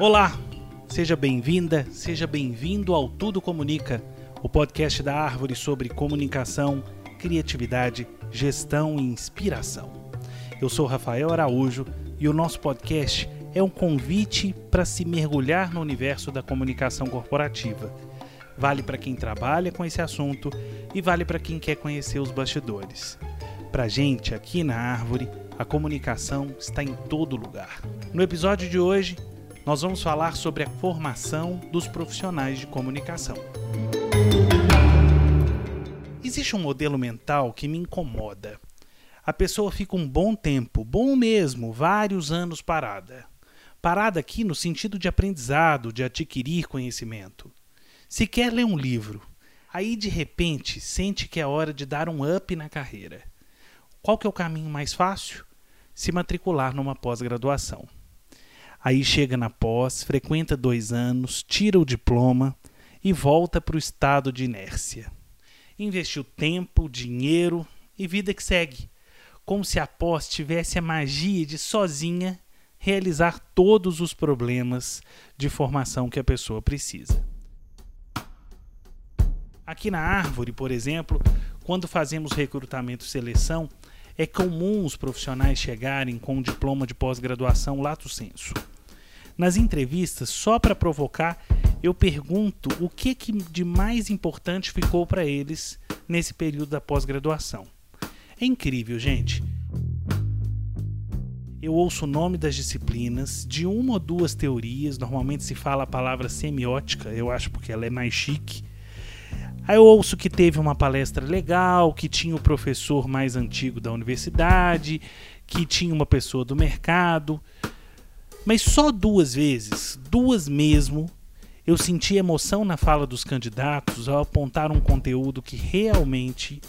Olá, seja bem-vinda, seja bem-vindo ao Tudo Comunica, o podcast da Árvore sobre comunicação, criatividade, gestão e inspiração. Eu sou Rafael Araújo e o nosso podcast é um convite para se mergulhar no universo da comunicação corporativa. Vale para quem trabalha com esse assunto e vale para quem quer conhecer os bastidores. Para gente, aqui na Árvore, a comunicação está em todo lugar. No episódio de hoje, nós vamos falar sobre a formação dos profissionais de comunicação. Existe um modelo mental que me incomoda. A pessoa fica um bom tempo, bom mesmo, vários anos parada. Parada aqui no sentido de aprendizado, de adquirir conhecimento. Se quer ler um livro, aí de repente sente que é hora de dar um up na carreira. Qual que é o caminho mais fácil? Se matricular numa pós-graduação. Aí chega na pós, frequenta dois anos, tira o diploma e volta para o estado de inércia. Investiu tempo, dinheiro e vida que segue, como se a pós tivesse a magia de sozinha realizar todos os problemas de formação que a pessoa precisa. Aqui na Árvore, por exemplo, quando fazemos recrutamento e seleção, é comum os profissionais chegarem com um diploma de pós-graduação lato sensu. Nas entrevistas, só para provocar, eu pergunto o que, que de mais importante ficou para eles nesse período da pós-graduação. É incrível, gente. Eu ouço o nome das disciplinas, de uma ou duas teorias, normalmente se fala a palavra semiótica, eu acho porque ela é mais chique. Aí eu ouço que teve uma palestra legal, que tinha o professor mais antigo da universidade, que tinha uma pessoa do mercado. Mas só duas vezes, duas mesmo, eu senti emoção na fala dos candidatos ao apontar um conteúdo que realmente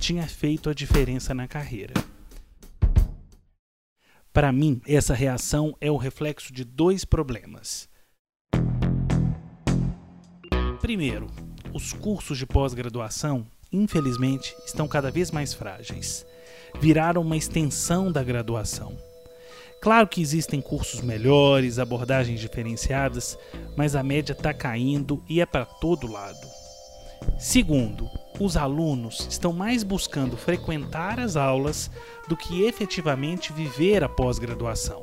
tinha feito a diferença na carreira. Para mim, essa reação é o reflexo de dois problemas. Primeiro, os cursos de pós-graduação, infelizmente, estão cada vez mais frágeis. Viraram uma extensão da graduação. Claro que existem cursos melhores, abordagens diferenciadas, mas a média está caindo e é para todo lado. Segundo, os alunos estão mais buscando frequentar as aulas do que efetivamente viver a pós-graduação.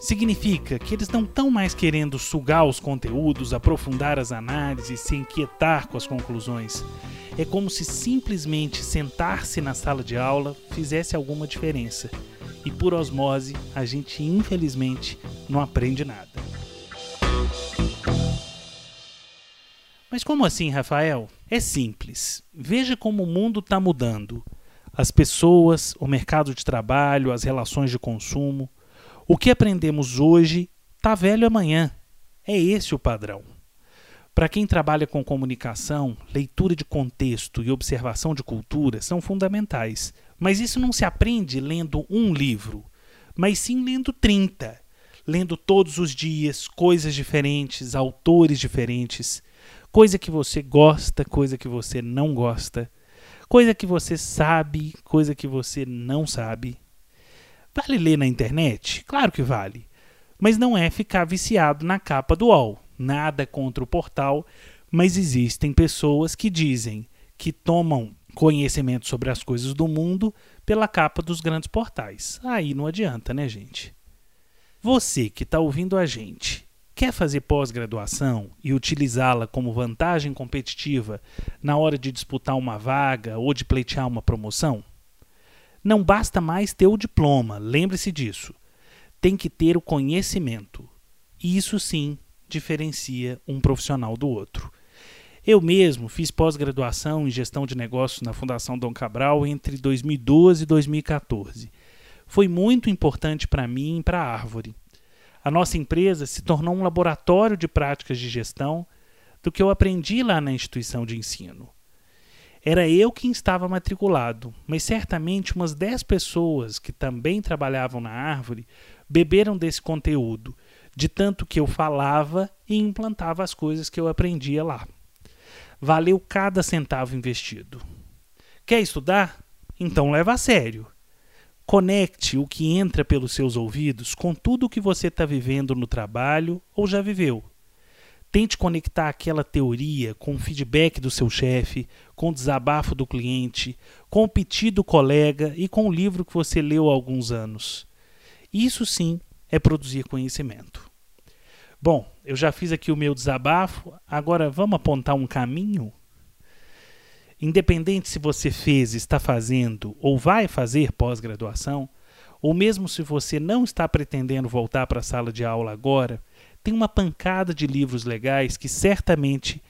Significa que eles não estão mais querendo sugar os conteúdos, aprofundar as análises, se inquietar com as conclusões. É como se simplesmente sentar-se na sala de aula fizesse alguma diferença. E por osmose, a gente infelizmente não aprende nada. Mas como assim, Rafael? É simples. Veja como o mundo está mudando. As pessoas, o mercado de trabalho, as relações de consumo. O que aprendemos hoje está velho amanhã. É esse o padrão. Para quem trabalha com comunicação, leitura de contexto e observação de cultura são fundamentais. Mas isso não se aprende lendo um livro, mas sim lendo 30. Lendo todos os dias coisas diferentes, autores diferentes, coisa que você gosta, coisa que você não gosta, coisa que você sabe, coisa que você não sabe. Vale ler na internet? Claro que vale. Mas não é ficar viciado na capa do UOL. Nada contra o portal, mas existem pessoas que dizem que tomam conhecimento sobre as coisas do mundo pela capa dos grandes portais. Aí não adianta, né, gente? Você que está ouvindo a gente quer fazer pós-graduação e utilizá-la como vantagem competitiva na hora de disputar uma vaga ou de pleitear uma promoção? Não basta mais ter o diploma, lembre-se disso. Tem que ter o conhecimento. E isso sim diferencia um profissional do outro. Eu mesmo fiz pós-graduação em gestão de negócios na Fundação Dom Cabral entre 2012 e 2014. Foi muito importante para mim e para a Árvore. A nossa empresa se tornou um laboratório de práticas de gestão do que eu aprendi lá na instituição de ensino. Era eu quem estava matriculado, mas certamente umas 10 pessoas que também trabalhavam na árvore beberam desse conteúdo, de tanto que eu falava e implantava as coisas que eu aprendia lá. Valeu cada centavo investido. Quer estudar? Então leva a sério. Conecte o que entra pelos seus ouvidos com tudo o que você está vivendo no trabalho ou já viveu. Tente conectar aquela teoria com o feedback do seu chefe, com o desabafo do cliente, com o pedido do colega e com o livro que você leu há alguns anos. Isso sim é produzir conhecimento. Bom, eu já fiz aqui o meu desabafo, agora vamos apontar um caminho? Independente se você fez, está fazendo ou vai fazer pós-graduação, ou mesmo se você não está pretendendo voltar para a sala de aula agora, tem uma pancada de livros legais que certamente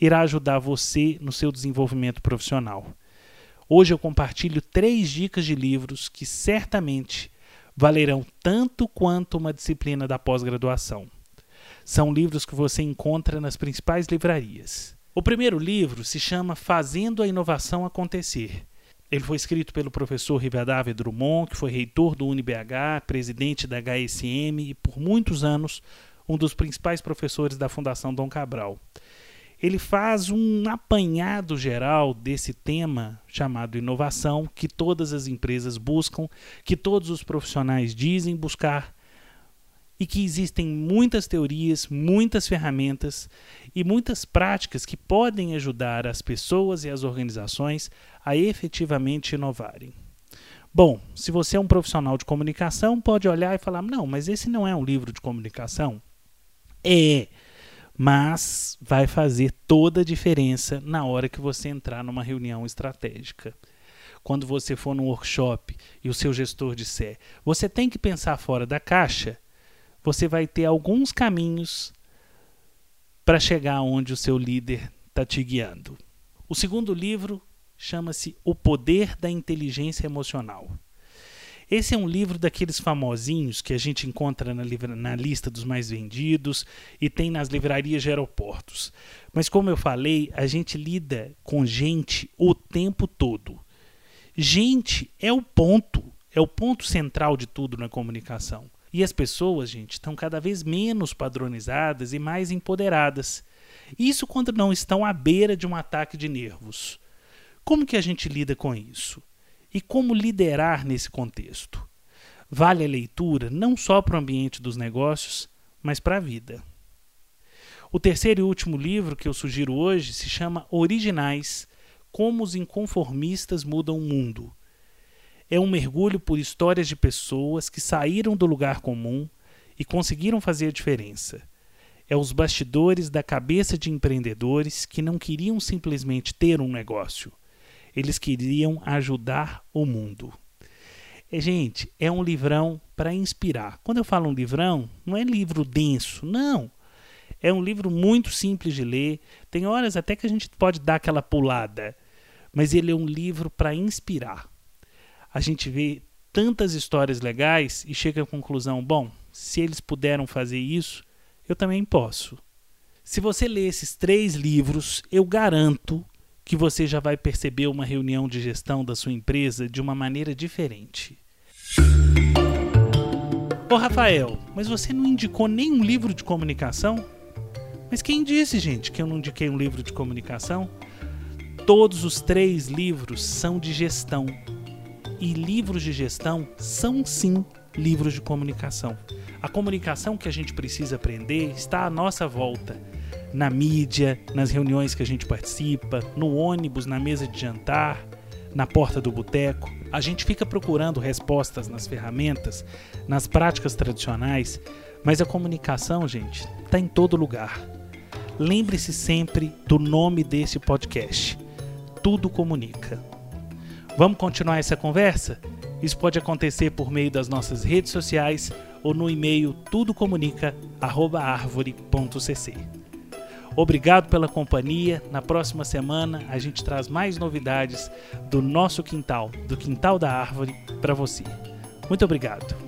irá ajudar você no seu desenvolvimento profissional. Hoje eu compartilho três dicas de livros que certamente valerão tanto quanto uma disciplina da pós-graduação. São livros que você encontra nas principais livrarias. O primeiro livro se chama Fazendo a Inovação Acontecer. Ele foi escrito pelo professor Rivadavia Drummond, que foi reitor do UniBH, presidente da HSM e, por muitos anos, um dos principais professores da Fundação Dom Cabral. Ele faz um apanhado geral desse tema chamado inovação, que todas as empresas buscam, que todos os profissionais dizem buscar, e que existem muitas teorias, muitas ferramentas e muitas práticas que podem ajudar as pessoas e as organizações a efetivamente inovarem. Bom, se você é um profissional de comunicação, pode olhar e falar: não, mas esse não é um livro de comunicação. É, mas vai fazer toda a diferença na hora que você entrar numa reunião estratégica. Quando você for num workshop e o seu gestor disser, você tem que pensar fora da caixa, você vai ter alguns caminhos para chegar onde o seu líder está te guiando. O segundo livro chama-se O Poder da Inteligência Emocional. Esse é um livro daqueles famosinhos que a gente encontra na, na, lista dos mais vendidos e tem nas livrarias de aeroportos. Mas, como eu falei, a gente lida com gente o tempo todo. Gente é o ponto, é o ponto central de tudo na comunicação. E as pessoas, gente, estão cada vez menos padronizadas e mais empoderadas. Isso quando não estão à beira de um ataque de nervos. Como que a gente lida com isso? e como liderar nesse contexto. Vale a leitura não só para o ambiente dos negócios, mas para a vida. O terceiro e último livro que eu sugiro hoje se chama Originais: Como os Inconformistas Mudam o Mundo. É um mergulho por histórias de pessoas que saíram do lugar comum e conseguiram fazer a diferença. É os bastidores da cabeça de empreendedores que não queriam simplesmente ter um negócio eles queriam ajudar o mundo. É, gente, é um livrão para inspirar. Quando eu falo um livrão, não é livro denso, não. É um livro muito simples de ler. Tem horas até que a gente pode dar aquela pulada, mas ele é um livro para inspirar. A gente vê tantas histórias legais e chega à conclusão: bom, se eles puderam fazer isso, eu também posso. Se você ler esses três livros, eu garanto que você já vai perceber uma reunião de gestão da sua empresa de uma maneira diferente. Ô Rafael, mas você não indicou nenhum livro de comunicação? Mas quem disse, gente, que eu não indiquei um livro de comunicação? Todos os três livros são de gestão. E livros de gestão são sim livros de comunicação. A comunicação que a gente precisa aprender está à nossa volta na mídia, nas reuniões que a gente participa, no ônibus, na mesa de jantar, na porta do boteco. A gente fica procurando respostas nas ferramentas, nas práticas tradicionais, mas a comunicação, gente, está em todo lugar. Lembre-se sempre do nome desse podcast: Tudo Comunica. Vamos continuar essa conversa? Isso pode acontecer por meio das nossas redes sociais ou no e-mail tudocomunica@arvore.cc. Obrigado pela companhia. Na próxima semana a gente traz mais novidades do nosso quintal, do quintal da árvore, para você. Muito obrigado.